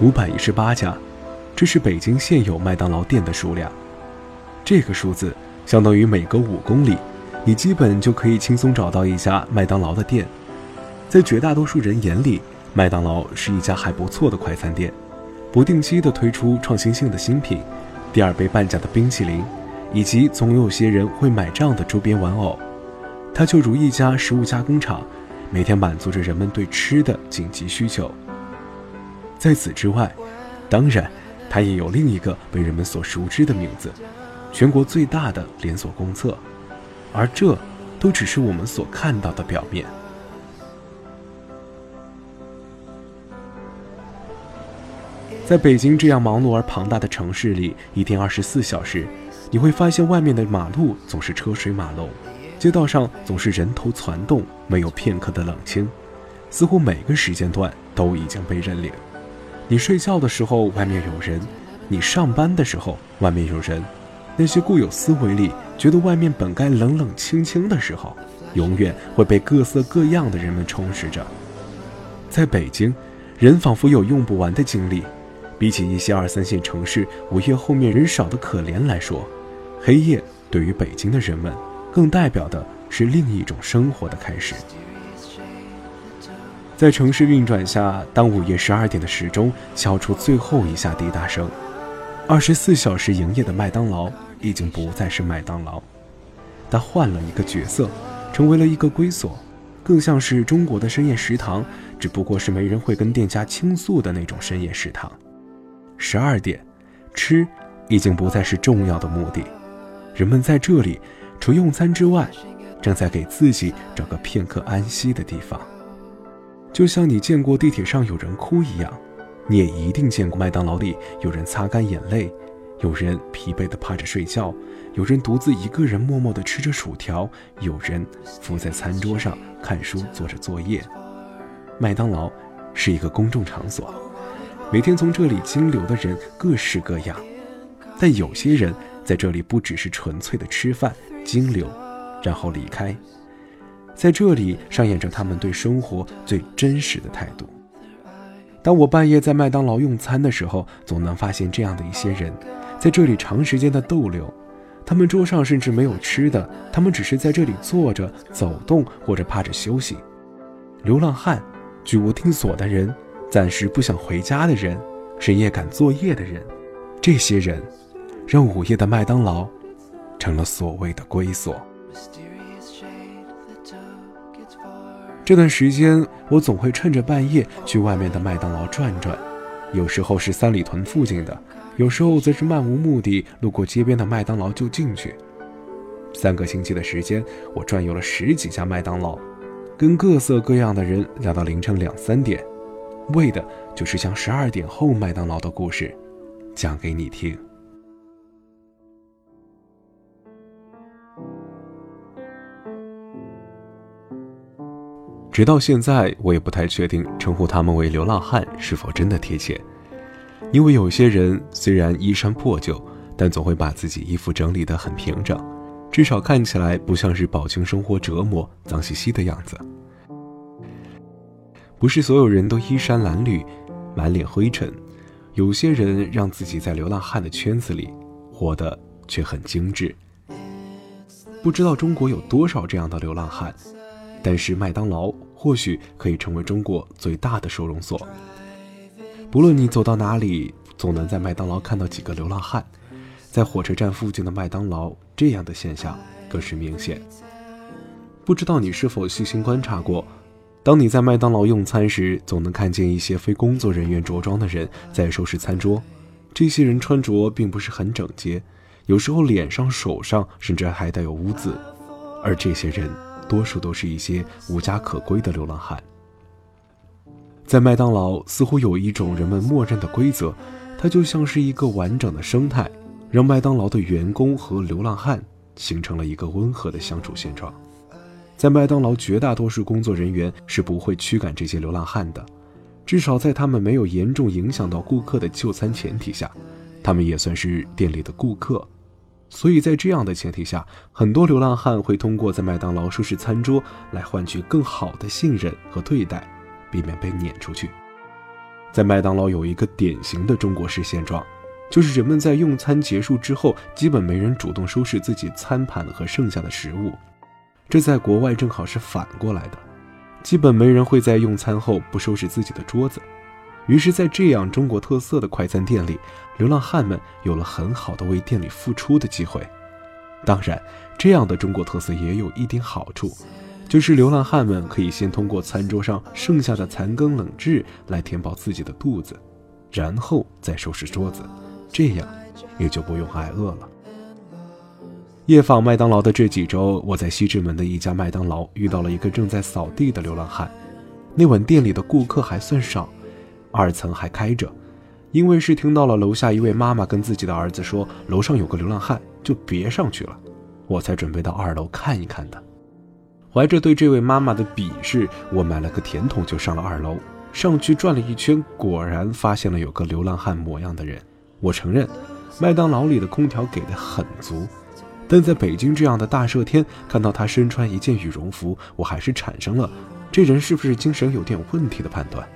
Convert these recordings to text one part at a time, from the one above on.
五百一十八家，这是北京现有麦当劳店的数量。这个数字相当于每隔五公里，你基本就可以轻松找到一家麦当劳的店。在绝大多数人眼里，麦当劳是一家还不错的快餐店，不定期的推出创新性的新品，第二杯半价的冰淇淋，以及总有些人会买账的周边玩偶。它就如一家食物加工厂，每天满足着人们对吃的紧急需求。在此之外，当然，它也有另一个被人们所熟知的名字——全国最大的连锁公厕。而这，都只是我们所看到的表面。在北京这样忙碌而庞大的城市里，一天二十四小时，你会发现外面的马路总是车水马龙，街道上总是人头攒动，没有片刻的冷清，似乎每个时间段都已经被认领。你睡觉的时候，外面有人；你上班的时候，外面有人。那些固有思维里觉得外面本该冷冷清清的时候，永远会被各色各样的人们充实着。在北京，人仿佛有用不完的精力。比起一些二三线城市午夜后面人少的可怜来说，黑夜对于北京的人们，更代表的是另一种生活的开始。在城市运转下，当午夜十二点的时钟敲出最后一下滴答声，二十四小时营业的麦当劳已经不再是麦当劳，它换了一个角色，成为了一个归所，更像是中国的深夜食堂，只不过是没人会跟店家倾诉的那种深夜食堂。十二点，吃已经不再是重要的目的，人们在这里除用餐之外，正在给自己找个片刻安息的地方。就像你见过地铁上有人哭一样，你也一定见过麦当劳里有人擦干眼泪，有人疲惫地趴着睡觉，有人独自一个人默默地吃着薯条，有人伏在餐桌上看书做着作业。麦当劳是一个公众场所，每天从这里经流的人各式各样，但有些人在这里不只是纯粹的吃饭、经流，然后离开。在这里上演着他们对生活最真实的态度。当我半夜在麦当劳用餐的时候，总能发现这样的一些人，在这里长时间的逗留。他们桌上甚至没有吃的，他们只是在这里坐着、走动或者趴着休息。流浪汉、居无定所的人、暂时不想回家的人、深夜赶作业的人，这些人，让午夜的麦当劳成了所谓的归所。这段时间，我总会趁着半夜去外面的麦当劳转转，有时候是三里屯附近的，有时候则是漫无目的路过街边的麦当劳就进去。三个星期的时间，我转悠了十几家麦当劳，跟各色各样的人聊到凌晨两三点，为的就是将十二点后麦当劳的故事讲给你听。直到现在，我也不太确定称呼他们为流浪汉是否真的贴切，因为有些人虽然衣衫破旧，但总会把自己衣服整理得很平整，至少看起来不像是饱经生活折磨、脏兮兮的样子。不是所有人都衣衫褴褛、满脸灰尘，有些人让自己在流浪汉的圈子里活得却很精致。不知道中国有多少这样的流浪汉。但是麦当劳或许可以成为中国最大的收容所。不论你走到哪里，总能在麦当劳看到几个流浪汉。在火车站附近的麦当劳，这样的现象更是明显。不知道你是否细心观察过，当你在麦当劳用餐时，总能看见一些非工作人员着装的人在收拾餐桌。这些人穿着并不是很整洁，有时候脸上、手上甚至还带有污渍，而这些人。多数都是一些无家可归的流浪汉。在麦当劳，似乎有一种人们默认的规则，它就像是一个完整的生态，让麦当劳的员工和流浪汉形成了一个温和的相处现状。在麦当劳，绝大多数工作人员是不会驱赶这些流浪汉的，至少在他们没有严重影响到顾客的就餐前提下，他们也算是店里的顾客。所以在这样的前提下，很多流浪汉会通过在麦当劳收拾餐桌来换取更好的信任和对待，避免被撵出去。在麦当劳有一个典型的中国式现状，就是人们在用餐结束之后，基本没人主动收拾自己餐盘和剩下的食物。这在国外正好是反过来的，基本没人会在用餐后不收拾自己的桌子。于是，在这样中国特色的快餐店里，流浪汉们有了很好的为店里付出的机会。当然，这样的中国特色也有一点好处，就是流浪汉们可以先通过餐桌上剩下的残羹冷炙来填饱自己的肚子，然后再收拾桌子，这样也就不用挨饿了。夜访麦当劳的这几周，我在西直门的一家麦当劳遇到了一个正在扫地的流浪汉。那晚店里的顾客还算少，二层还开着，因为是听到了楼下一位妈妈跟自己的儿子说楼上有个流浪汉，就别上去了，我才准备到二楼看一看的。怀着对这位妈妈的鄙视，我买了个甜筒就上了二楼。上去转了一圈，果然发现了有个流浪汉模样的人。我承认，麦当劳里的空调给的很足。但在北京这样的大热天，看到他身穿一件羽绒服，我还是产生了这人是不是精神有点问题的判断。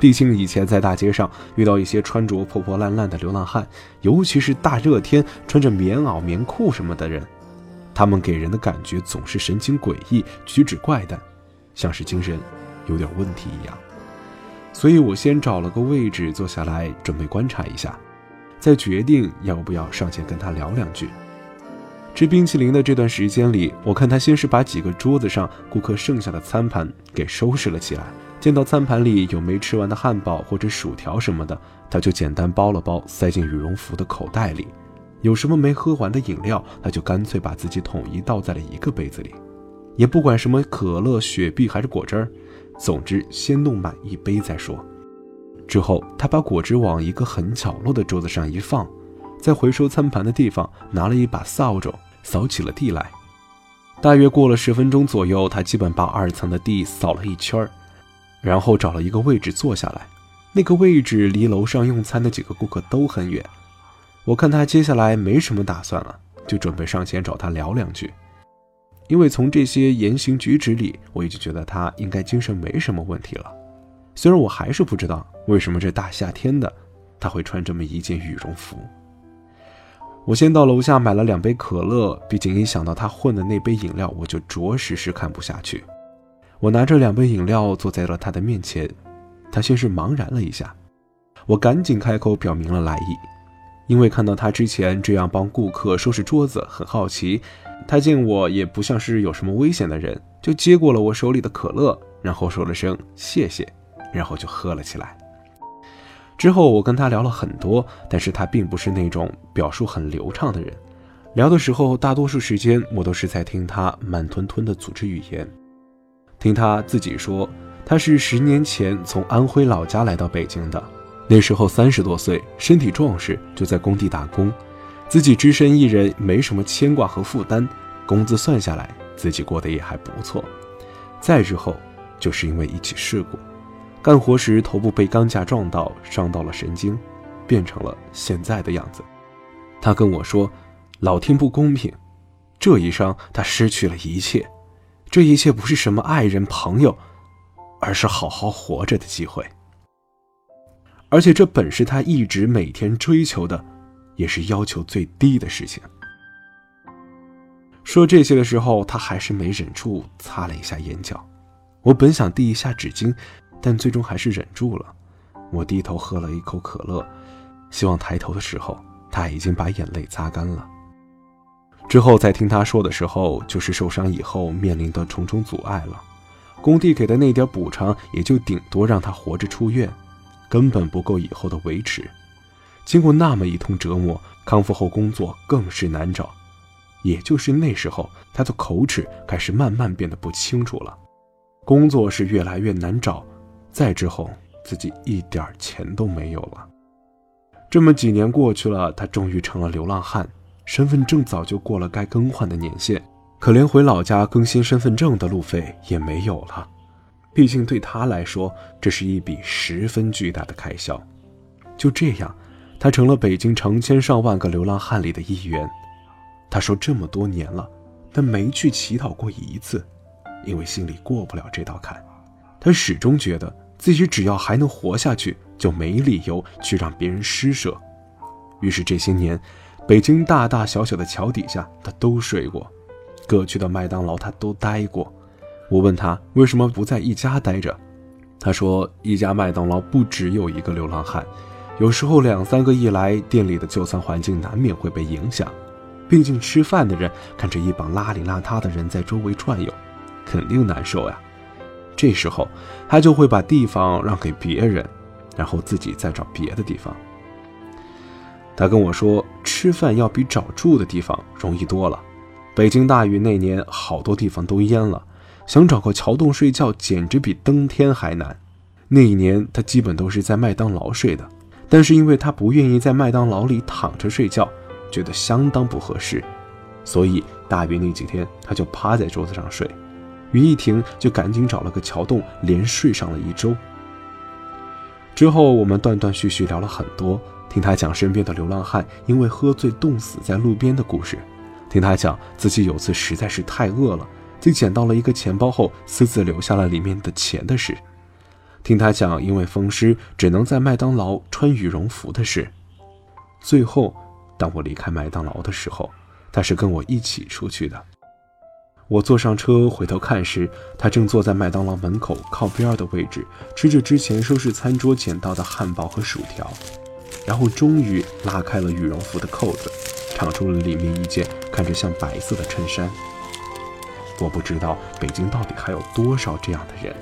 毕竟以前在大街上遇到一些穿着破破烂烂的流浪汉，尤其是大热天穿着棉袄、棉裤什么的人，他们给人的感觉总是神情诡异、举止怪诞，像是精神有点问题一样。所以我先找了个位置坐下来，准备观察一下，再决定要不要上前跟他聊两句。吃冰淇淋的这段时间里，我看他先是把几个桌子上顾客剩下的餐盘给收拾了起来。见到餐盘里有没吃完的汉堡或者薯条什么的，他就简单包了包，塞进羽绒服的口袋里。有什么没喝完的饮料，他就干脆把自己统一倒在了一个杯子里，也不管什么可乐、雪碧还是果汁儿，总之先弄满一杯再说。之后，他把果汁往一个很角落的桌子上一放。在回收餐盘的地方拿了一把扫帚扫起了地来，大约过了十分钟左右，他基本把二层的地扫了一圈儿，然后找了一个位置坐下来。那个位置离楼上用餐的几个顾客都很远。我看他接下来没什么打算了，就准备上前找他聊两句。因为从这些言行举止里，我已经觉得他应该精神没什么问题了。虽然我还是不知道为什么这大夏天的他会穿这么一件羽绒服。我先到楼下买了两杯可乐，毕竟一想到他混的那杯饮料，我就着实是看不下去。我拿着两杯饮料坐在了他的面前，他先是茫然了一下，我赶紧开口表明了来意，因为看到他之前这样帮顾客收拾桌子，很好奇。他见我也不像是有什么危险的人，就接过了我手里的可乐，然后说了声谢谢，然后就喝了起来。之后我跟他聊了很多，但是他并不是那种表述很流畅的人。聊的时候，大多数时间我都是在听他慢吞吞的组织语言。听他自己说，他是十年前从安徽老家来到北京的，那时候三十多岁，身体壮实，就在工地打工，自己只身一人，没什么牵挂和负担，工资算下来，自己过得也还不错。再之后，就是因为一起事故。干活时头部被钢架撞到，伤到了神经，变成了现在的样子。他跟我说：“老天不公平，这一伤他失去了一切，这一切不是什么爱人朋友，而是好好活着的机会。而且这本是他一直每天追求的，也是要求最低的事情。”说这些的时候，他还是没忍住擦了一下眼角。我本想递一下纸巾。但最终还是忍住了。我低头喝了一口可乐，希望抬头的时候，他已经把眼泪擦干了。之后再听他说的时候，就是受伤以后面临的重重阻碍了。工地给的那点补偿，也就顶多让他活着出院，根本不够以后的维持。经过那么一通折磨，康复后工作更是难找。也就是那时候，他的口齿开始慢慢变得不清楚了，工作是越来越难找。再之后，自己一点钱都没有了。这么几年过去了，他终于成了流浪汉，身份证早就过了该更换的年限，可连回老家更新身份证的路费也没有了。毕竟对他来说，这是一笔十分巨大的开销。就这样，他成了北京成千上万个流浪汉里的一员。他说这么多年了，但没去乞讨过一次，因为心里过不了这道坎。他始终觉得自己只要还能活下去，就没理由去让别人施舍。于是这些年，北京大大小小的桥底下，他都睡过；各区的麦当劳，他都待过。我问他为什么不在一家待着，他说：一家麦当劳不只有一个流浪汉，有时候两三个一来，店里的就餐环境难免会被影响。毕竟吃饭的人看着一帮邋里邋遢的人在周围转悠，肯定难受呀。这时候，他就会把地方让给别人，然后自己再找别的地方。他跟我说，吃饭要比找住的地方容易多了。北京大雨那年，好多地方都淹了，想找个桥洞睡觉，简直比登天还难。那一年，他基本都是在麦当劳睡的，但是因为他不愿意在麦当劳里躺着睡觉，觉得相当不合适，所以大雨那几天，他就趴在桌子上睡。雨一停，就赶紧找了个桥洞，连睡上了一周。之后，我们断断续续聊了很多，听他讲身边的流浪汉因为喝醉冻死在路边的故事，听他讲自己有次实在是太饿了，就捡到了一个钱包后私自留下了里面的钱的事，听他讲因为风湿只能在麦当劳穿羽绒服的事。最后，当我离开麦当劳的时候，他是跟我一起出去的。我坐上车回头看时，他正坐在麦当劳门口靠边的位置，吃着之前收拾餐桌捡到的汉堡和薯条，然后终于拉开了羽绒服的扣子，敞出了里面一件看着像白色的衬衫。我不知道北京到底还有多少这样的人，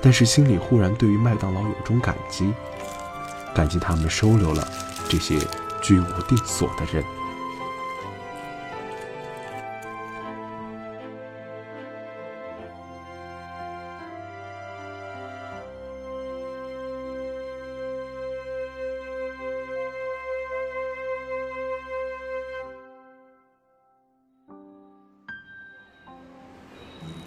但是心里忽然对于麦当劳有种感激，感激他们收留了这些居无定所的人。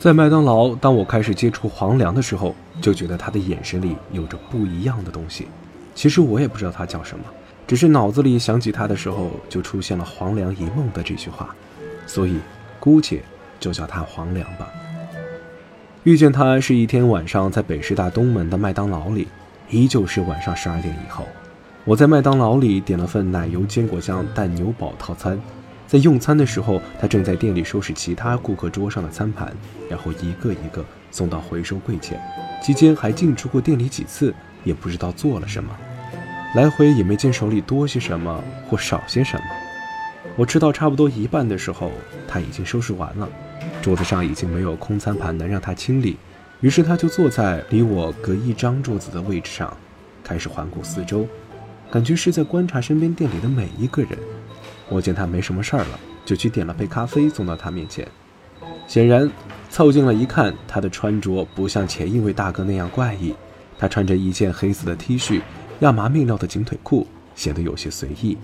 在麦当劳，当我开始接触黄粱的时候，就觉得他的眼神里有着不一样的东西。其实我也不知道他叫什么，只是脑子里想起他的时候，就出现了“黄粱一梦”的这句话，所以姑且就叫他黄粱吧。遇见他是一天晚上，在北师大东门的麦当劳里，依旧是晚上十二点以后，我在麦当劳里点了份奶油坚果酱蛋牛堡套餐。在用餐的时候，他正在店里收拾其他顾客桌上的餐盘，然后一个一个送到回收柜前。期间还进出过店里几次，也不知道做了什么，来回也没见手里多些什么或少些什么。我吃到差不多一半的时候，他已经收拾完了，桌子上已经没有空餐盘能让他清理，于是他就坐在离我隔一张桌子的位置上，开始环顾四周，感觉是在观察身边店里的每一个人。我见他没什么事儿了，就去点了杯咖啡送到他面前。显然，凑近了一看，他的穿着不像前一位大哥那样怪异。他穿着一件黑色的 T 恤，亚麻面料的紧腿裤，显得有些随意。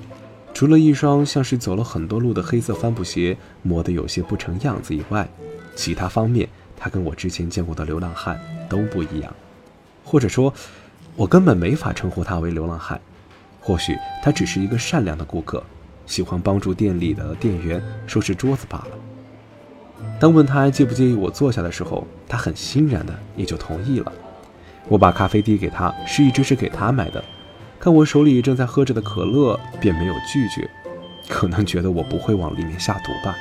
除了一双像是走了很多路的黑色帆布鞋磨得有些不成样子以外，其他方面他跟我之前见过的流浪汉都不一样。或者说，我根本没法称呼他为流浪汉。或许他只是一个善良的顾客。喜欢帮助店里的店员收拾桌子罢了。当问他介不介意我坐下的时候，他很欣然的也就同意了。我把咖啡递给他，示意这是给他买的。看我手里正在喝着的可乐，便没有拒绝。可能觉得我不会往里面下毒吧。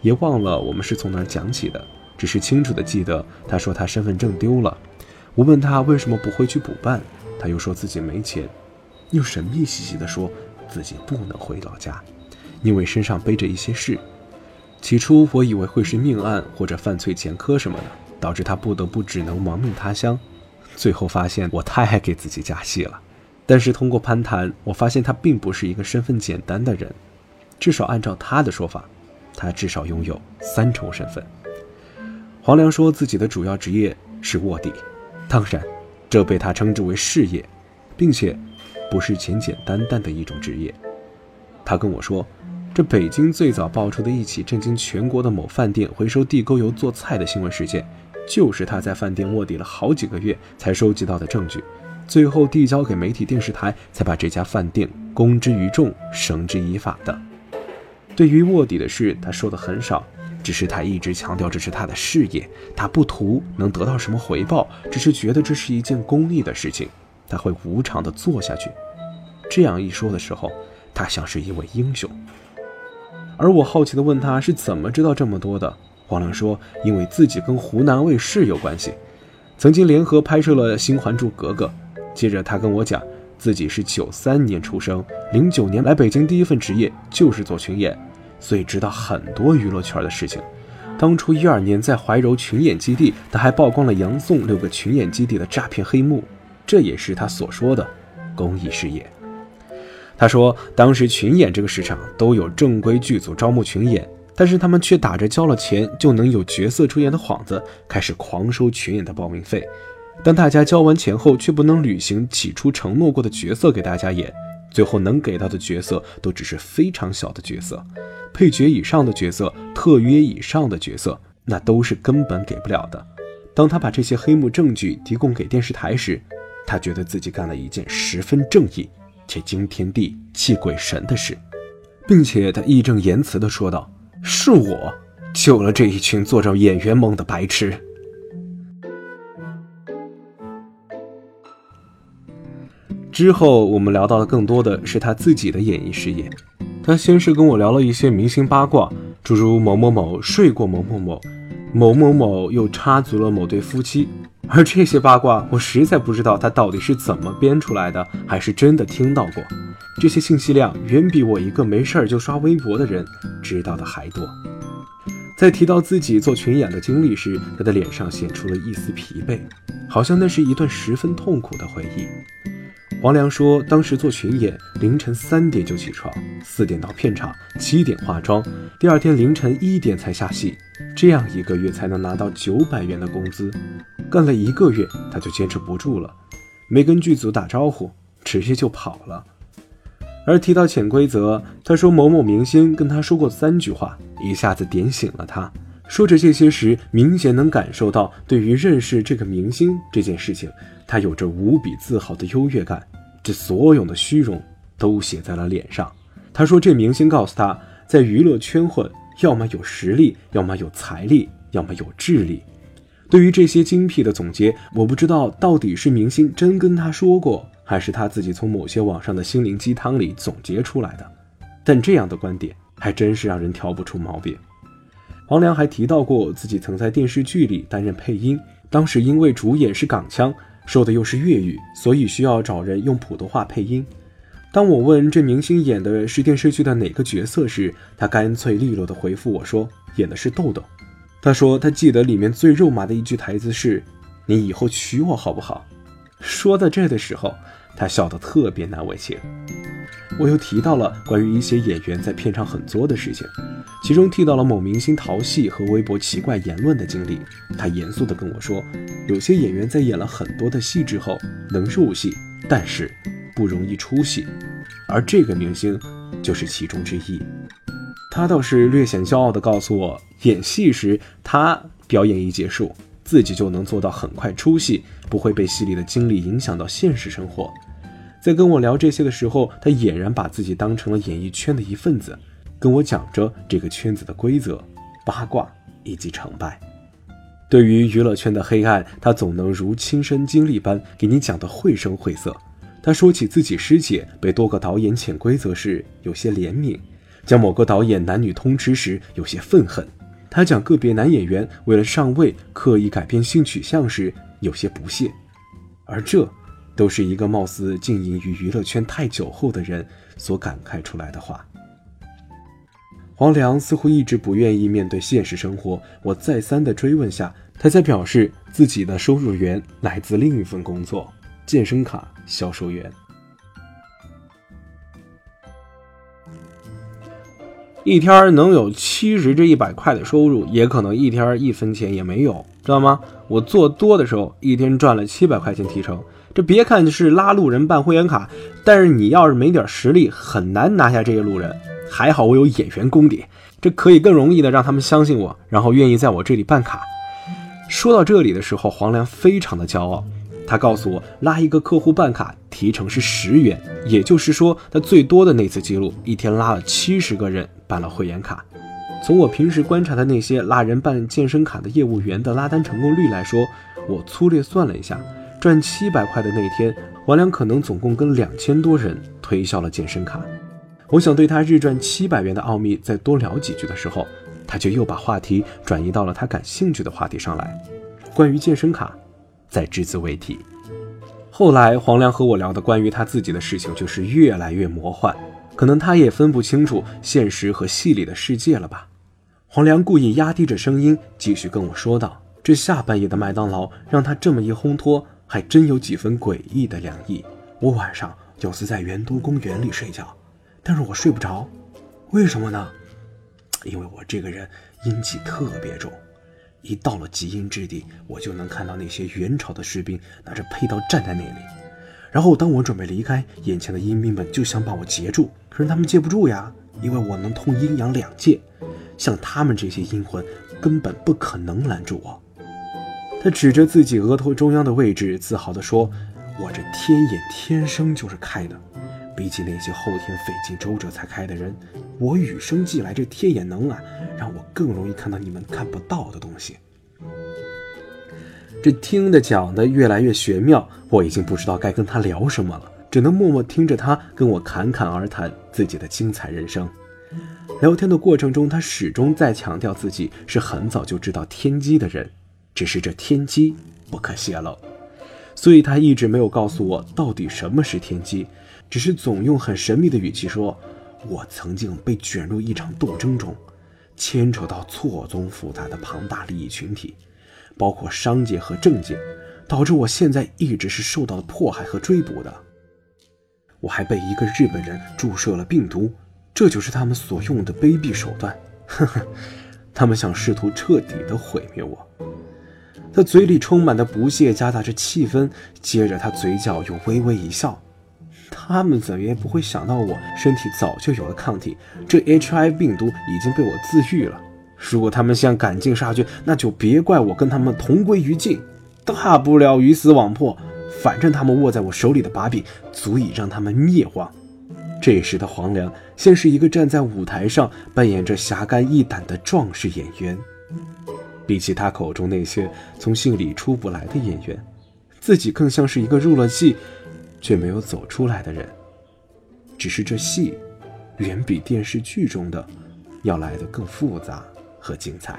也忘了我们是从哪儿讲起的，只是清楚的记得他说他身份证丢了。我问他为什么不会去补办，他又说自己没钱，又神秘兮兮的说。自己不能回老家，因为身上背着一些事。起初我以为会是命案或者犯罪前科什么的，导致他不得不只能亡命他乡。最后发现我太爱给自己加戏了。但是通过攀谈，我发现他并不是一个身份简单的人，至少按照他的说法，他至少拥有三重身份。黄良说自己的主要职业是卧底，当然，这被他称之为事业，并且。不是简简单单的一种职业，他跟我说，这北京最早爆出的一起震惊全国的某饭店回收地沟油做菜的新闻事件，就是他在饭店卧底了好几个月才收集到的证据，最后递交给媒体电视台，才把这家饭店公之于众，绳之以法的。对于卧底的事，他说的很少，只是他一直强调这是他的事业，他不图能得到什么回报，只是觉得这是一件公益的事情，他会无偿的做下去。这样一说的时候，他像是一位英雄。而我好奇的问他是怎么知道这么多的，黄亮说，因为自己跟湖南卫视有关系，曾经联合拍摄了《新还珠格格》。接着他跟我讲，自己是九三年出生，零九年来北京第一份职业就是做群演。所以知道很多娱乐圈的事情。当初一二年在怀柔群演基地，他还曝光了杨宋六个群演基地的诈骗黑幕，这也是他所说的公益事业。他说，当时群演这个市场都有正规剧组招募群演，但是他们却打着交了钱就能有角色出演的幌子，开始狂收群演的报名费。当大家交完钱后，却不能履行起初承诺过的角色给大家演，最后能给到的角色都只是非常小的角色。配角以上的角色，特约以上的角色，那都是根本给不了的。当他把这些黑幕证据提供给电视台时，他觉得自己干了一件十分正义且惊天地泣鬼神的事，并且他义正言辞地说道：“是我救了这一群做着演员梦的白痴。”之后，我们聊到的更多的是他自己的演艺事业。他先是跟我聊了一些明星八卦，诸如某某某睡过某某某，某某某又插足了某对夫妻，而这些八卦我实在不知道他到底是怎么编出来的，还是真的听到过。这些信息量远比我一个没事儿就刷微博的人知道的还多。在提到自己做群演的经历时，他的脸上显出了一丝疲惫，好像那是一段十分痛苦的回忆。黄良说，当时做群演，凌晨三点就起床，四点到片场，七点化妆，第二天凌晨一点才下戏，这样一个月才能拿到九百元的工资。干了一个月，他就坚持不住了，没跟剧组打招呼，直接就跑了。而提到潜规则，他说某某明星跟他说过三句话，一下子点醒了他。说着这些时，明显能感受到对于认识这个明星这件事情，他有着无比自豪的优越感。这所有的虚荣都写在了脸上。他说：“这明星告诉他，在娱乐圈混，要么有实力，要么有财力，要么有智力。”对于这些精辟的总结，我不知道到底是明星真跟他说过，还是他自己从某些网上的心灵鸡汤里总结出来的。但这样的观点还真是让人挑不出毛病。黄良还提到过自己曾在电视剧里担任配音，当时因为主演是港腔，说的又是粤语，所以需要找人用普通话配音。当我问这明星演的是电视剧的哪个角色时，他干脆利落地回复我说演的是豆豆。他说他记得里面最肉麻的一句台词是：“你以后娶我好不好？”说到这的时候，他笑得特别难为情。我又提到了关于一些演员在片场很作的事情，其中提到了某明星淘戏和微博奇怪言论的经历。他严肃地跟我说，有些演员在演了很多的戏之后能入戏，但是不容易出戏，而这个明星就是其中之一。他倒是略显骄傲地告诉我，演戏时他表演一结束，自己就能做到很快出戏，不会被戏里的经历影响到现实生活。在跟我聊这些的时候，他俨然把自己当成了演艺圈的一份子，跟我讲着这个圈子的规则、八卦以及成败。对于娱乐圈的黑暗，他总能如亲身经历般给你讲得绘声绘色。他说起自己师姐被多个导演潜规则时，有些怜悯；讲某个导演男女通吃时，有些愤恨；他讲个别男演员为了上位刻意改变性取向时，有些不屑。而这。都是一个貌似经营于娱乐圈太久后的人所感慨出来的话。黄良似乎一直不愿意面对现实生活。我再三的追问下，他才表示自己的收入源来自另一份工作——健身卡销售员。一天能有七十至一百块的收入，也可能一天一分钱也没有，知道吗？我做多的时候，一天赚了七百块钱提成。这别看是拉路人办会员卡，但是你要是没点实力，很难拿下这些路人。还好我有演员功底，这可以更容易的让他们相信我，然后愿意在我这里办卡。说到这里的时候，黄良非常的骄傲，他告诉我，拉一个客户办卡提成是十元，也就是说，他最多的那次记录，一天拉了七十个人办了会员卡。从我平时观察的那些拉人办健身卡的业务员的拉单成功率来说，我粗略算了一下，赚七百块的那天，王良可能总共跟两千多人推销了健身卡。我想对他日赚七百元的奥秘再多聊几句的时候，他就又把话题转移到了他感兴趣的话题上来，关于健身卡，再只字未提。后来黄良和我聊的关于他自己的事情，就是越来越魔幻。可能他也分不清楚现实和戏里的世界了吧？黄良故意压低着声音，继续跟我说道：“这下半夜的麦当劳让他这么一烘托，还真有几分诡异的凉意。我晚上有次在元都公园里睡觉，但是我睡不着，为什么呢？因为我这个人阴气特别重，一到了极阴之地，我就能看到那些元朝的士兵拿着佩刀站在那里。”然后，当我准备离开，眼前的阴兵们就想把我截住，可是他们接不住呀，因为我能通阴阳两界，像他们这些阴魂根本不可能拦住我。他指着自己额头中央的位置，自豪地说：“我这天眼天生就是开的，比起那些后天费尽周折才开的人，我与生俱来这天眼能啊，让我更容易看到你们看不到的东西。”这听的讲的越来越玄妙，我已经不知道该跟他聊什么了，只能默默听着他跟我侃侃而谈自己的精彩人生。聊天的过程中，他始终在强调自己是很早就知道天机的人，只是这天机不可泄露，所以他一直没有告诉我到底什么是天机，只是总用很神秘的语气说：“我曾经被卷入一场斗争中，牵扯到错综复杂的庞大利益群体。”包括商界和政界，导致我现在一直是受到了迫害和追捕的。我还被一个日本人注射了病毒，这就是他们所用的卑鄙手段。呵呵，他们想试图彻底的毁灭我。他嘴里充满的不屑夹杂着气氛，接着他嘴角又微微一笑。他们怎么也不会想到我身体早就有了抗体，这 H I 病毒已经被我自愈了。如果他们想赶尽杀绝，那就别怪我跟他们同归于尽，大不了鱼死网破。反正他们握在我手里的把柄，足以让他们灭亡。这时的黄粱，先是一个站在舞台上扮演着侠肝义胆的壮士演员，比起他口中那些从戏里出不来的演员，自己更像是一个入了戏却没有走出来的人。只是这戏，远比电视剧中的要来的更复杂。和精彩。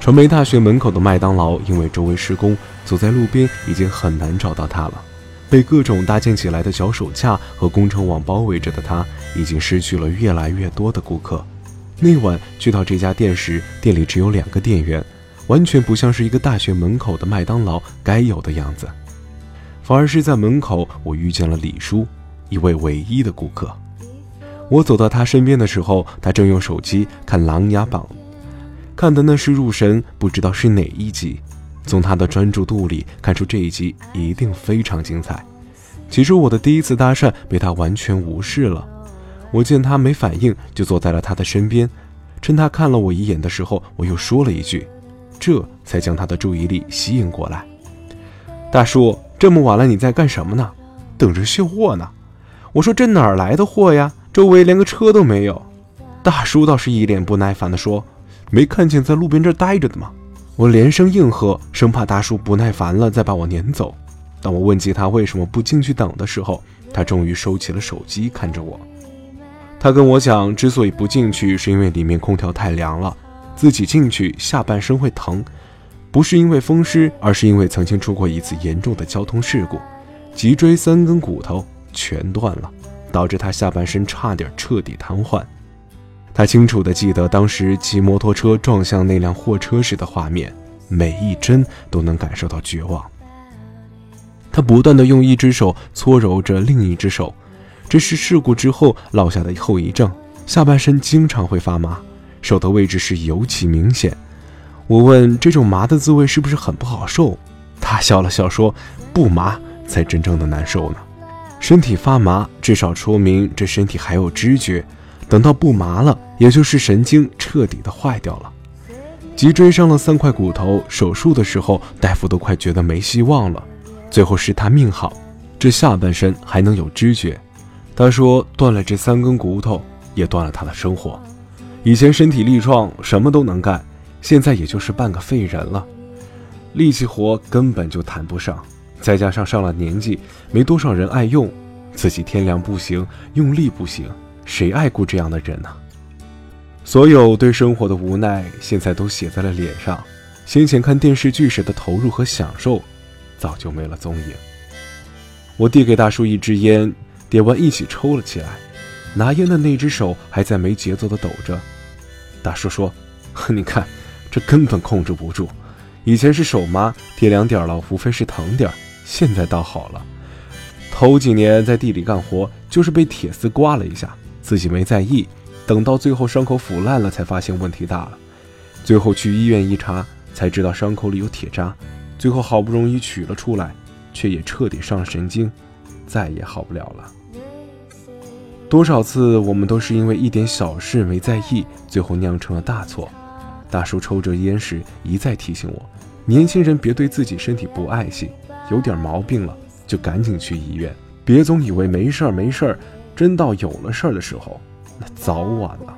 传媒大学门口的麦当劳，因为周围施工，走在路边已经很难找到它了。被各种搭建起来的脚手架和工程网包围着的他，已经失去了越来越多的顾客。那晚去到这家店时，店里只有两个店员，完全不像是一个大学门口的麦当劳该有的样子。反而是在门口，我遇见了李叔，一位唯一的顾客。我走到他身边的时候，他正用手机看《琅琊榜》，看的那是入神，不知道是哪一集。从他的专注度里看出这一集一定非常精彩。其实我的第一次搭讪被他完全无视了。我见他没反应，就坐在了他的身边。趁他看了我一眼的时候，我又说了一句，这才将他的注意力吸引过来。大叔，这么晚了，你在干什么呢？等着卸货呢。我说这哪来的货呀？周围连个车都没有。大叔倒是一脸不耐烦地说：“没看见在路边这待着的吗？”我连声应和，生怕大叔不耐烦了再把我撵走。当我问及他为什么不进去等的时候，他终于收起了手机，看着我。他跟我讲，之所以不进去，是因为里面空调太凉了，自己进去下半身会疼，不是因为风湿，而是因为曾经出过一次严重的交通事故，脊椎三根骨头全断了，导致他下半身差点彻底瘫痪。他清楚地记得当时骑摩托车撞向那辆货车时的画面，每一帧都能感受到绝望。他不断地用一只手搓揉着另一只手。这是事故之后落下的后遗症，下半身经常会发麻，手的位置是尤其明显。我问这种麻的滋味是不是很不好受？他笑了笑说：“不麻才真正的难受呢。身体发麻，至少说明这身体还有知觉。等到不麻了，也就是神经彻底的坏掉了。脊椎伤了三块骨头，手术的时候大夫都快觉得没希望了。最后是他命好，这下半身还能有知觉。他说断了这三根骨头，也断了他的生活。以前身体力壮，什么都能干，现在也就是半个废人了，力气活根本就谈不上。再加上上了年纪，没多少人爱用，自己天良不行，用力不行，谁爱雇这样的人呢？所有对生活的无奈，现在都写在了脸上。先前看电视剧时的投入和享受，早就没了踪影。我递给大叔一支烟，点完一起抽了起来。拿烟的那只手还在没节奏的抖着。大叔说：“ 你看，这根本控制不住。以前是手麻，点两点了，无非是疼点现在倒好了。头几年在地里干活，就是被铁丝刮了一下，自己没在意。”等到最后伤口腐烂了，才发现问题大了。最后去医院一查，才知道伤口里有铁渣。最后好不容易取了出来，却也彻底伤了神经，再也好不了了。多少次我们都是因为一点小事没在意，最后酿成了大错。大叔抽着烟时一再提醒我：年轻人别对自己身体不爱惜，有点毛病了就赶紧去医院，别总以为没事儿没事儿，真到有了事儿的时候。那早晚了。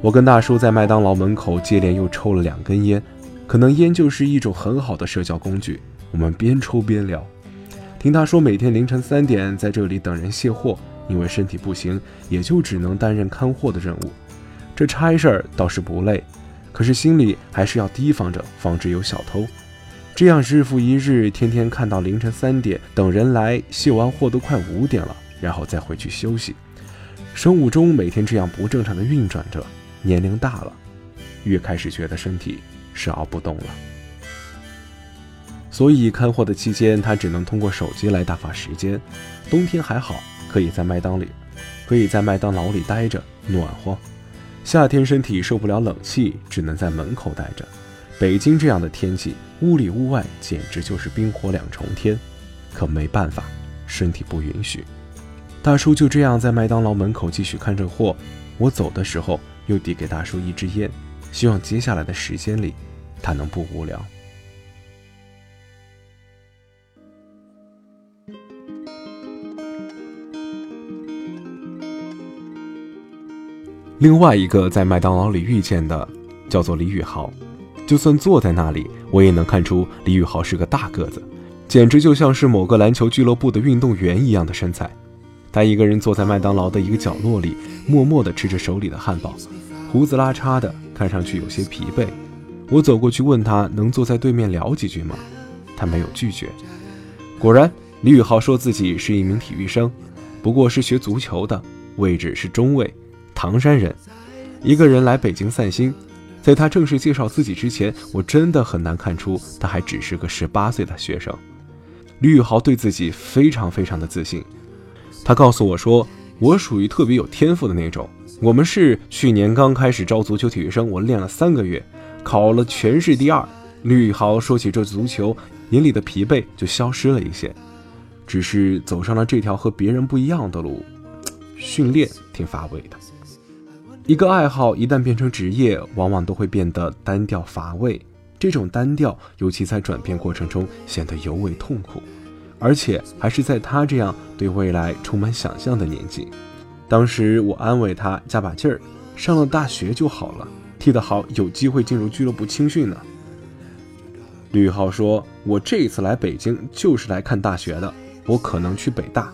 我跟大叔在麦当劳门口接连又抽了两根烟，可能烟就是一种很好的社交工具。我们边抽边聊，听他说每天凌晨三点在这里等人卸货，因为身体不行，也就只能担任看货的任务。这差事儿倒是不累，可是心里还是要提防着，防止有小偷。这样日复一日，天天看到凌晨三点等人来卸完货都快五点了，然后再回去休息。生物钟每天这样不正常的运转着，年龄大了，越开始觉得身体是熬不动了。所以看货的期间，他只能通过手机来打发时间。冬天还好，可以在麦当里，可以在麦当劳里待着暖和；夏天身体受不了冷气，只能在门口待着。北京这样的天气，屋里屋外简直就是冰火两重天。可没办法，身体不允许。大叔就这样在麦当劳门口继续看着货，我走的时候又递给大叔一支烟，希望接下来的时间里他能不无聊。另外一个在麦当劳里遇见的叫做李宇豪，就算坐在那里，我也能看出李宇豪是个大个子，简直就像是某个篮球俱乐部的运动员一样的身材。他一个人坐在麦当劳的一个角落里，默默地吃着手里的汉堡，胡子拉碴的，看上去有些疲惫。我走过去问他能坐在对面聊几句吗？他没有拒绝。果然，李宇豪说自己是一名体育生，不过是学足球的，位置是中卫，唐山人，一个人来北京散心。在他正式介绍自己之前，我真的很难看出他还只是个十八岁的学生。李宇豪对自己非常非常的自信。他告诉我说：“我属于特别有天赋的那种。我们是去年刚开始招足球体育生，我练了三个月，考了全市第二。”吕豪说起这足球，眼里的疲惫就消失了一些，只是走上了这条和别人不一样的路，训练挺乏味的。一个爱好一旦变成职业，往往都会变得单调乏味。这种单调，尤其在转变过程中显得尤为痛苦。而且还是在他这样对未来充满想象的年纪，当时我安慰他加把劲儿，上了大学就好了，踢得好有机会进入俱乐部青训呢。吕浩说：“我这一次来北京就是来看大学的，我可能去北大。”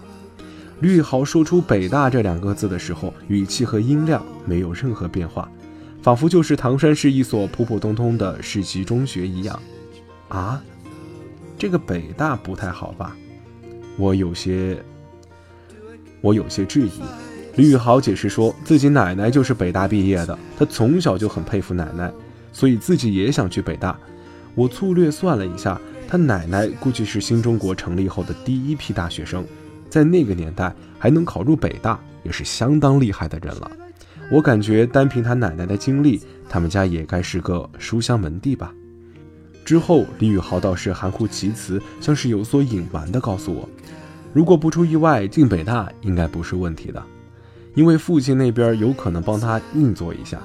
吕豪说出“北大”这两个字的时候，语气和音量没有任何变化，仿佛就是唐山市一所普普通通的市级中学一样。啊？这个北大不太好吧？我有些，我有些质疑。李宇豪解释说自己奶奶就是北大毕业的，他从小就很佩服奶奶，所以自己也想去北大。我粗略算了一下，他奶奶估计是新中国成立后的第一批大学生，在那个年代还能考入北大，也是相当厉害的人了。我感觉单凭他奶奶的经历，他们家也该是个书香门第吧。之后，李宇豪倒是含糊其辞，像是有所隐瞒的告诉我，如果不出意外，进北大应该不是问题的。因为父亲那边有可能帮他运作一下。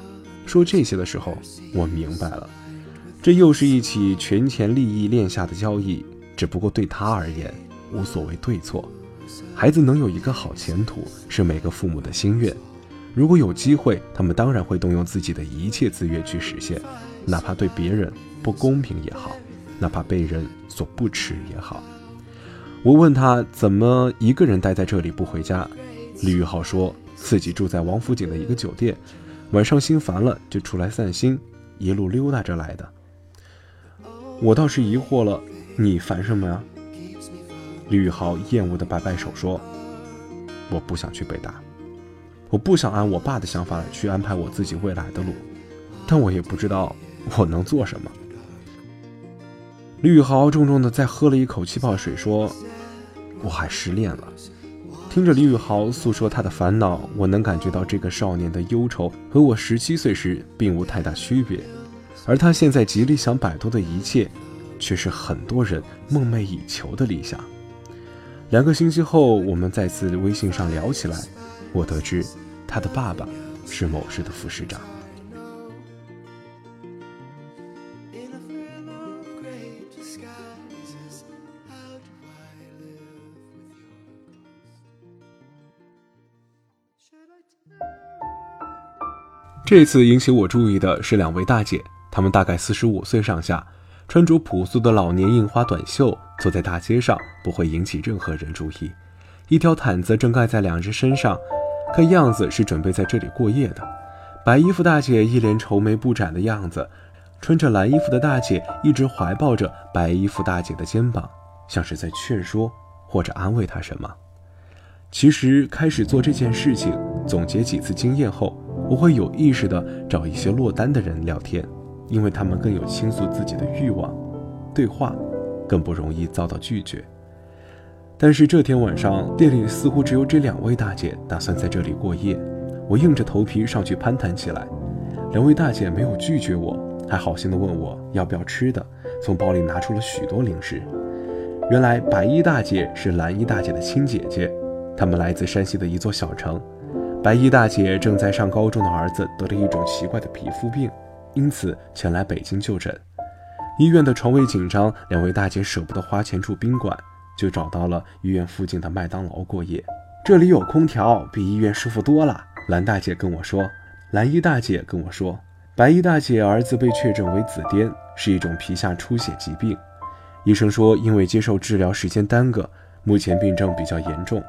说这些的时候，我明白了，这又是一起权钱利益链下的交易。只不过对他而言，无所谓对错。孩子能有一个好前途，是每个父母的心愿。如果有机会，他们当然会动用自己的一切资源去实现，哪怕对别人不公平也好，哪怕被人所不耻也好。我问他怎么一个人待在这里不回家，李玉浩说自己住在王府井的一个酒店。晚上心烦了就出来散心，一路溜达着来的。我倒是疑惑了，你烦什么呀？李宇豪厌恶的摆摆手说：“我不想去北大，我不想按我爸的想法去安排我自己未来的路，但我也不知道我能做什么。”李宇豪重重的再喝了一口气泡水说：“我还失恋了。”听着李宇豪诉说他的烦恼，我能感觉到这个少年的忧愁和我十七岁时并无太大区别，而他现在极力想摆脱的一切，却是很多人梦寐以求的理想。两个星期后，我们再次微信上聊起来，我得知他的爸爸是某市的副市长。这次引起我注意的是两位大姐，她们大概四十五岁上下，穿着朴素的老年印花短袖，走在大街上不会引起任何人注意。一条毯子正盖在两人身上，看样子是准备在这里过夜的。白衣服大姐一脸愁眉不展的样子，穿着蓝衣服的大姐一直怀抱着白衣服大姐的肩膀，像是在劝说或者安慰她什么。其实开始做这件事情，总结几次经验后。我会有意识地找一些落单的人聊天，因为他们更有倾诉自己的欲望，对话更不容易遭到拒绝。但是这天晚上店里似乎只有这两位大姐打算在这里过夜，我硬着头皮上去攀谈起来。两位大姐没有拒绝我，还好心地问我要不要吃的，从包里拿出了许多零食。原来白衣大姐是蓝衣大姐的亲姐姐，她们来自山西的一座小城。白衣大姐正在上高中的儿子得了一种奇怪的皮肤病，因此前来北京就诊。医院的床位紧张，两位大姐舍不得花钱住宾馆，就找到了医院附近的麦当劳过夜。这里有空调，比医院舒服多了。蓝大姐跟我说，蓝衣大姐跟我说，白衣大姐儿子被确诊为紫癜，是一种皮下出血疾病。医生说，因为接受治疗时间耽搁，目前病症比较严重。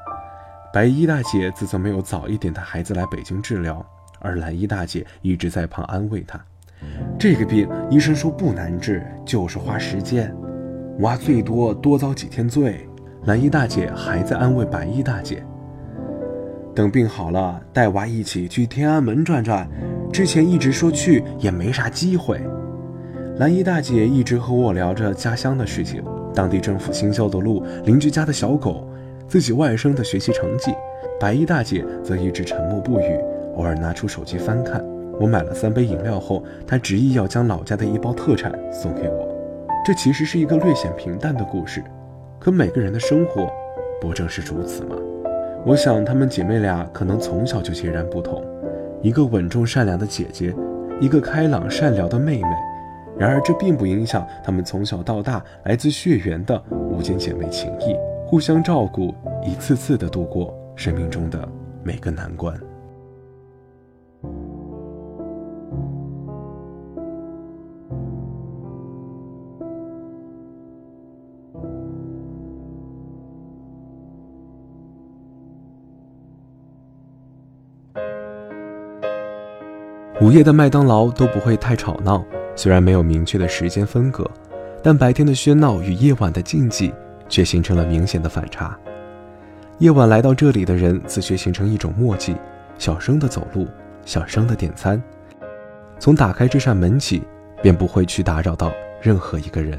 白衣大姐自责没有早一点带孩子来北京治疗，而蓝衣大姐一直在旁安慰她：“这个病医生说不难治，就是花时间，娃最多多遭几天罪。”蓝衣大姐还在安慰白衣大姐：“等病好了，带娃一起去天安门转转，之前一直说去也没啥机会。”蓝衣大姐一直和我聊着家乡的事情，当地政府新修的路，邻居家的小狗。自己外甥的学习成绩，白衣大姐则一直沉默不语，偶尔拿出手机翻看。我买了三杯饮料后，她执意要将老家的一包特产送给我。这其实是一个略显平淡的故事，可每个人的生活不正是如此吗？我想，她们姐妹俩可能从小就截然不同，一个稳重善良的姐姐，一个开朗善良的妹妹。然而，这并不影响她们从小到大来自血缘的无间姐妹情谊。互相照顾，一次次的度过生命中的每个难关。午夜的麦当劳都不会太吵闹，虽然没有明确的时间分隔，但白天的喧闹与夜晚的静寂。却形成了明显的反差。夜晚来到这里的人自觉形成一种默契，小声的走路，小声的点餐。从打开这扇门起，便不会去打扰到任何一个人。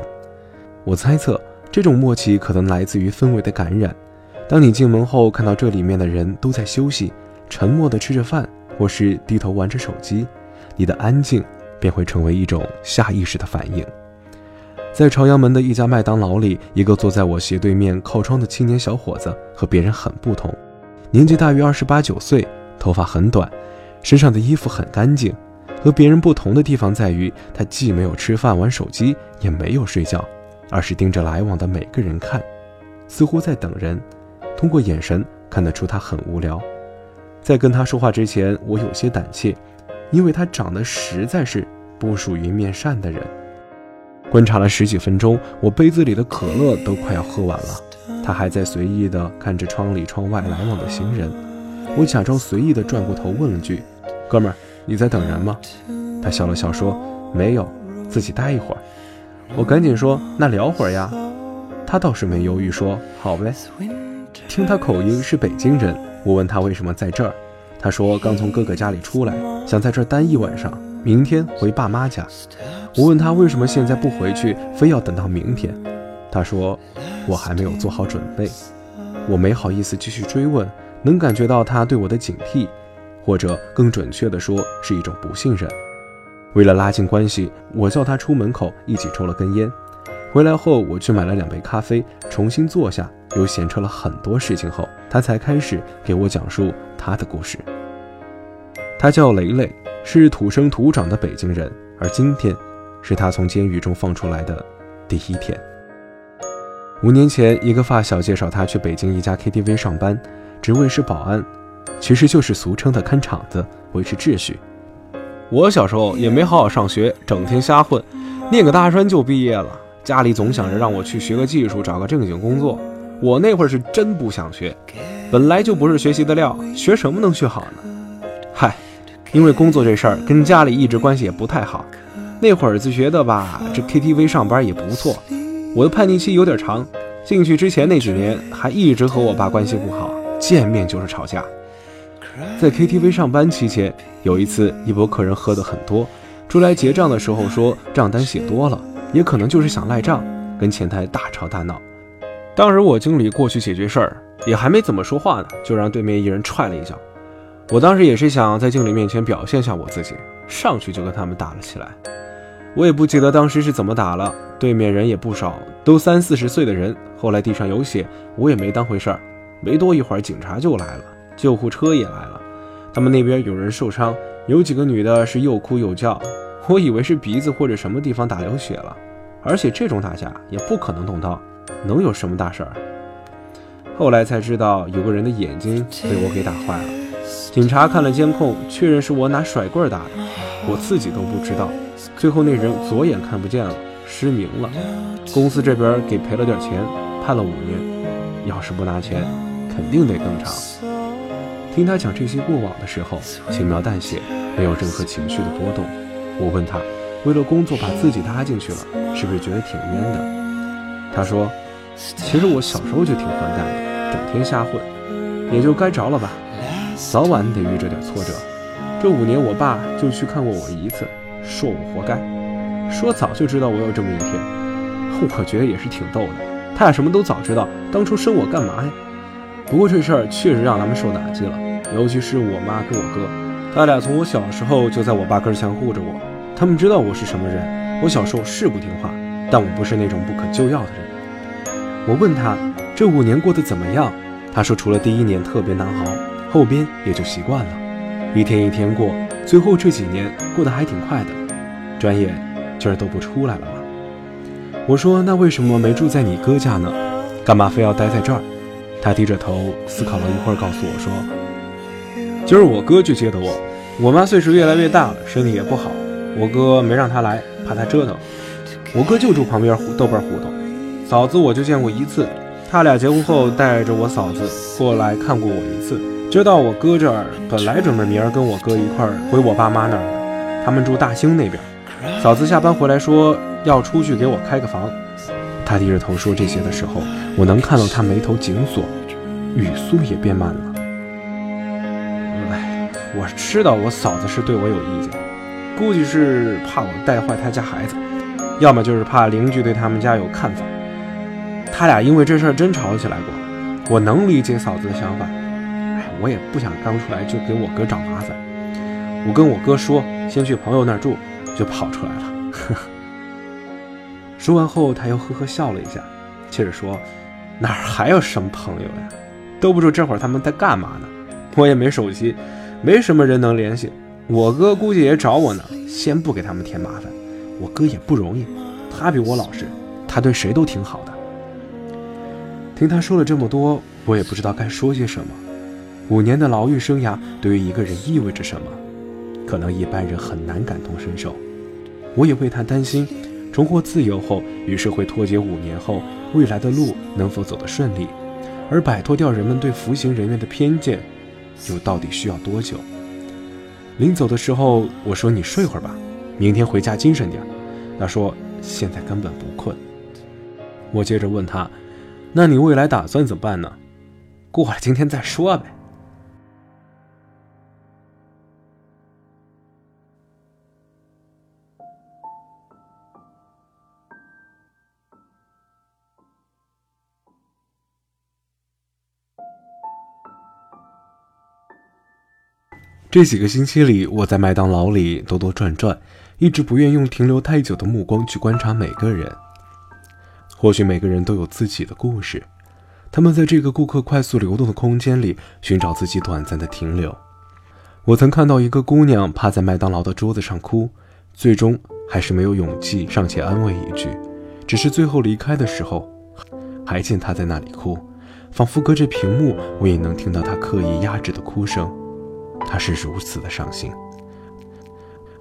我猜测，这种默契可能来自于氛围的感染。当你进门后，看到这里面的人都在休息，沉默的吃着饭，或是低头玩着手机，你的安静便会成为一种下意识的反应。在朝阳门的一家麦当劳里，一个坐在我斜对面靠窗的青年小伙子和别人很不同，年纪大约二十八九岁，头发很短，身上的衣服很干净。和别人不同的地方在于，他既没有吃饭玩手机，也没有睡觉，而是盯着来往的每个人看，似乎在等人。通过眼神看得出他很无聊。在跟他说话之前，我有些胆怯，因为他长得实在是不属于面善的人。观察了十几分钟，我杯子里的可乐都快要喝完了，他还在随意地看着窗里窗外来往的行人。我假装随意地转过头问了句：“哥们儿。”你在等人吗？他笑了笑说：“没有，自己待一会儿。”我赶紧说：“那聊会儿呀。”他倒是没犹豫，说：“好呗。”听他口音是北京人，我问他为什么在这儿，他说刚从哥哥家里出来，想在这儿待一晚上，明天回爸妈家。我问他为什么现在不回去，非要等到明天，他说：“我还没有做好准备。”我没好意思继续追问，能感觉到他对我的警惕。或者更准确的说，是一种不信任。为了拉近关系，我叫他出门口一起抽了根烟。回来后，我去买了两杯咖啡，重新坐下，又闲扯了很多事情后，他才开始给我讲述他的故事。他叫雷雷，是土生土长的北京人，而今天是他从监狱中放出来的第一天。五年前，一个发小介绍他去北京一家 KTV 上班，职位是保安。其实就是俗称的看场子，维持秩序。我小时候也没好好上学，整天瞎混，念个大专就毕业了。家里总想着让我去学个技术，找个正经工作。我那会儿是真不想学，本来就不是学习的料，学什么能学好呢？嗨，因为工作这事儿跟家里一直关系也不太好。那会儿就觉得吧，这 KTV 上班也不错。我的叛逆期有点长，进去之前那几年还一直和我爸关系不好，见面就是吵架。在 KTV 上班期间，有一次一波客人喝得很多，出来结账的时候说账单写多了，也可能就是想赖账，跟前台大吵大闹。当时我经理过去解决事儿，也还没怎么说话呢，就让对面一人踹了一脚。我当时也是想在经理面前表现下我自己，上去就跟他们打了起来。我也不记得当时是怎么打了，对面人也不少，都三四十岁的人。后来地上有血，我也没当回事儿。没多一会儿，警察就来了。救护车也来了，他们那边有人受伤，有几个女的是又哭又叫，我以为是鼻子或者什么地方打流血了，而且这种打架也不可能动刀，能有什么大事儿？后来才知道有个人的眼睛被我给打坏了，警察看了监控，确认是我拿甩棍打的，我自己都不知道。最后那人左眼看不见了，失明了，公司这边给赔了点钱，判了五年，要是不拿钱，肯定得更长。听他讲这些过往的时候，轻描淡写，没有任何情绪的波动。我问他，为了工作把自己搭进去了，是不是觉得挺冤的？他说，其实我小时候就挺混蛋的，整天瞎混，也就该着了吧，早晚得遇着点挫折。这五年，我爸就去看过我一次，说我活该，说早就知道我有这么一天。我觉得也是挺逗的，他俩什么都早知道，当初生我干嘛呀？不过这事儿确实让他们受打击了，尤其是我妈跟我哥，他俩从我小时候就在我爸跟前护着我。他们知道我是什么人。我小时候是不听话，但我不是那种不可救药的人。我问他这五年过得怎么样，他说除了第一年特别难熬，后边也就习惯了，一天一天过，最后这几年过得还挺快的。转眼今儿都不出来了吗？我说那为什么没住在你哥家呢？干嘛非要待在这儿？他低着头思考了一会儿，告诉我说：“今儿我哥去接的我，我妈岁数越来越大了，身体也不好，我哥没让她来，怕她折腾。我哥就住旁边胡豆瓣胡同，嫂子我就见过一次，他俩结婚后带着我嫂子过来看过我一次。今儿到我哥这儿，本来准备明儿跟我哥一块儿回我爸妈那儿的，他们住大兴那边。嫂子下班回来说要出去给我开个房。”他低着头说这些的时候，我能看到他眉头紧锁，语速也变慢了。哎，我知道我嫂子是对我有意见，估计是怕我带坏他家孩子，要么就是怕邻居对他们家有看法。他俩因为这事儿真吵起来过，我能理解嫂子的想法。我也不想刚出来就给我哥找麻烦。我跟我哥说，先去朋友那儿住，就跑出来了。呵呵。说完后，他又呵呵笑了一下，接着说：“哪儿还有什么朋友呀？都不知这会儿他们在干嘛呢。我也没手机，没什么人能联系。我哥估计也找我呢，先不给他们添麻烦。我哥也不容易，他比我老实，他对谁都挺好的。听他说了这么多，我也不知道该说些什么。五年的牢狱生涯对于一个人意味着什么，可能一般人很难感同身受。我也为他担心，重获自由后与社会脱节五年后，未来的路能否走得顺利，而摆脱掉人们对服刑人员的偏见，又到底需要多久？临走的时候，我说：“你睡会儿吧，明天回家精神点。”他说：“现在根本不困。”我接着问他：“那你未来打算怎么办呢？”过了今天再说呗。这几个星期里，我在麦当劳里兜兜转转，一直不愿用停留太久的目光去观察每个人。或许每个人都有自己的故事，他们在这个顾客快速流动的空间里寻找自己短暂的停留。我曾看到一个姑娘趴在麦当劳的桌子上哭，最终还是没有勇气上前安慰一句，只是最后离开的时候，还见她在那里哭，仿佛隔着屏幕我也能听到她刻意压制的哭声。他是如此的伤心。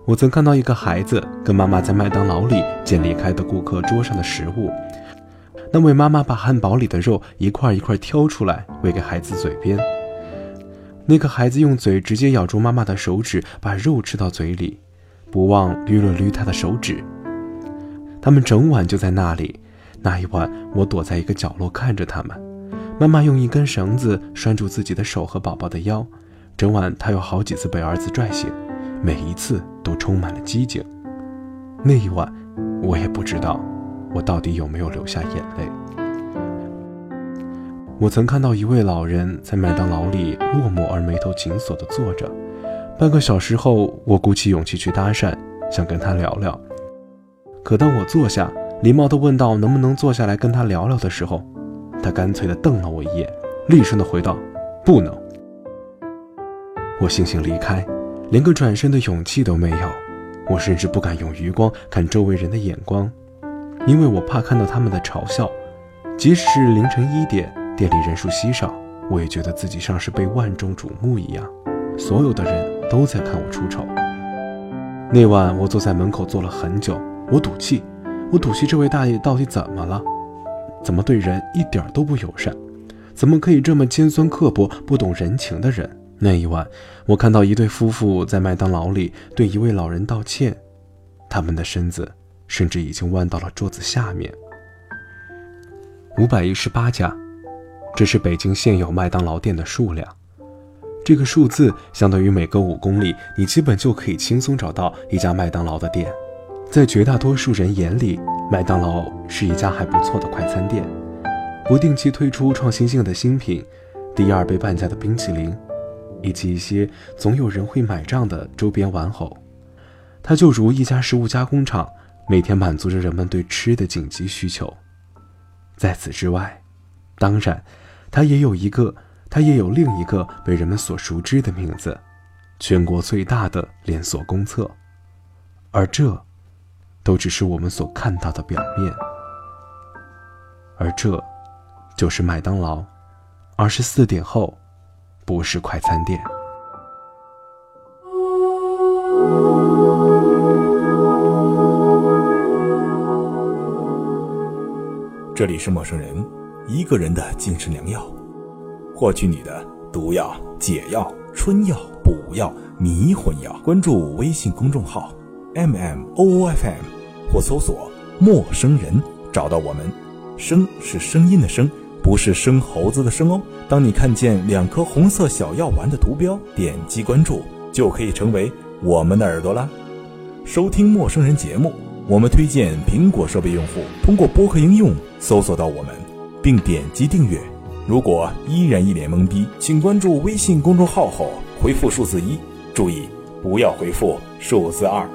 我曾看到一个孩子跟妈妈在麦当劳里捡离开的顾客桌上的食物，那位妈妈把汉堡里的肉一块一块挑出来喂给孩子嘴边，那个孩子用嘴直接咬住妈妈的手指，把肉吃到嘴里，不忘捋了捋他的手指。他们整晚就在那里，那一晚我躲在一个角落看着他们，妈妈用一根绳子拴住自己的手和宝宝的腰。整晚，他有好几次被儿子拽醒，每一次都充满了激情。那一晚，我也不知道我到底有没有流下眼泪。我曾看到一位老人在麦当劳里落寞而眉头紧锁地坐着。半个小时后，我鼓起勇气去搭讪，想跟他聊聊。可当我坐下，礼貌地问道能不能坐下来跟他聊聊的时候，他干脆地瞪了我一眼，厉声地回道：“不能。”我悻悻离开，连个转身的勇气都没有。我甚至不敢用余光看周围人的眼光，因为我怕看到他们的嘲笑。即使是凌晨一点，店里人数稀少，我也觉得自己像是被万众瞩目一样，所有的人都在看我出丑。那晚，我坐在门口坐了很久，我赌气，我赌气这位大爷到底怎么了？怎么对人一点都不友善？怎么可以这么尖酸刻薄、不懂人情的人？那一晚，我看到一对夫妇在麦当劳里对一位老人道歉，他们的身子甚至已经弯到了桌子下面。五百一十八家，这是北京现有麦当劳店的数量。这个数字相当于每隔五公里，你基本就可以轻松找到一家麦当劳的店。在绝大多数人眼里，麦当劳是一家还不错的快餐店，不定期推出创新性的新品，第二杯半价的冰淇淋。以及一些总有人会买账的周边玩偶，它就如一家食物加工厂，每天满足着人们对吃的紧急需求。在此之外，当然，它也有一个，它也有另一个被人们所熟知的名字——全国最大的连锁公厕。而这，都只是我们所看到的表面。而这，就是麦当劳。二十四点后。不是快餐店。这里是陌生人，一个人的精神良药，获取你的毒药、解药、春药、补药、迷魂药。关注微信公众号 m m o o f m 或搜索“陌生人”，找到我们。声是声音的声。不是生猴子的生哦。当你看见两颗红色小药丸的图标，点击关注就可以成为我们的耳朵啦。收听陌生人节目，我们推荐苹果设备用户通过播客应用搜索到我们，并点击订阅。如果依然一脸懵逼，请关注微信公众号后回复数字一，注意不要回复数字二。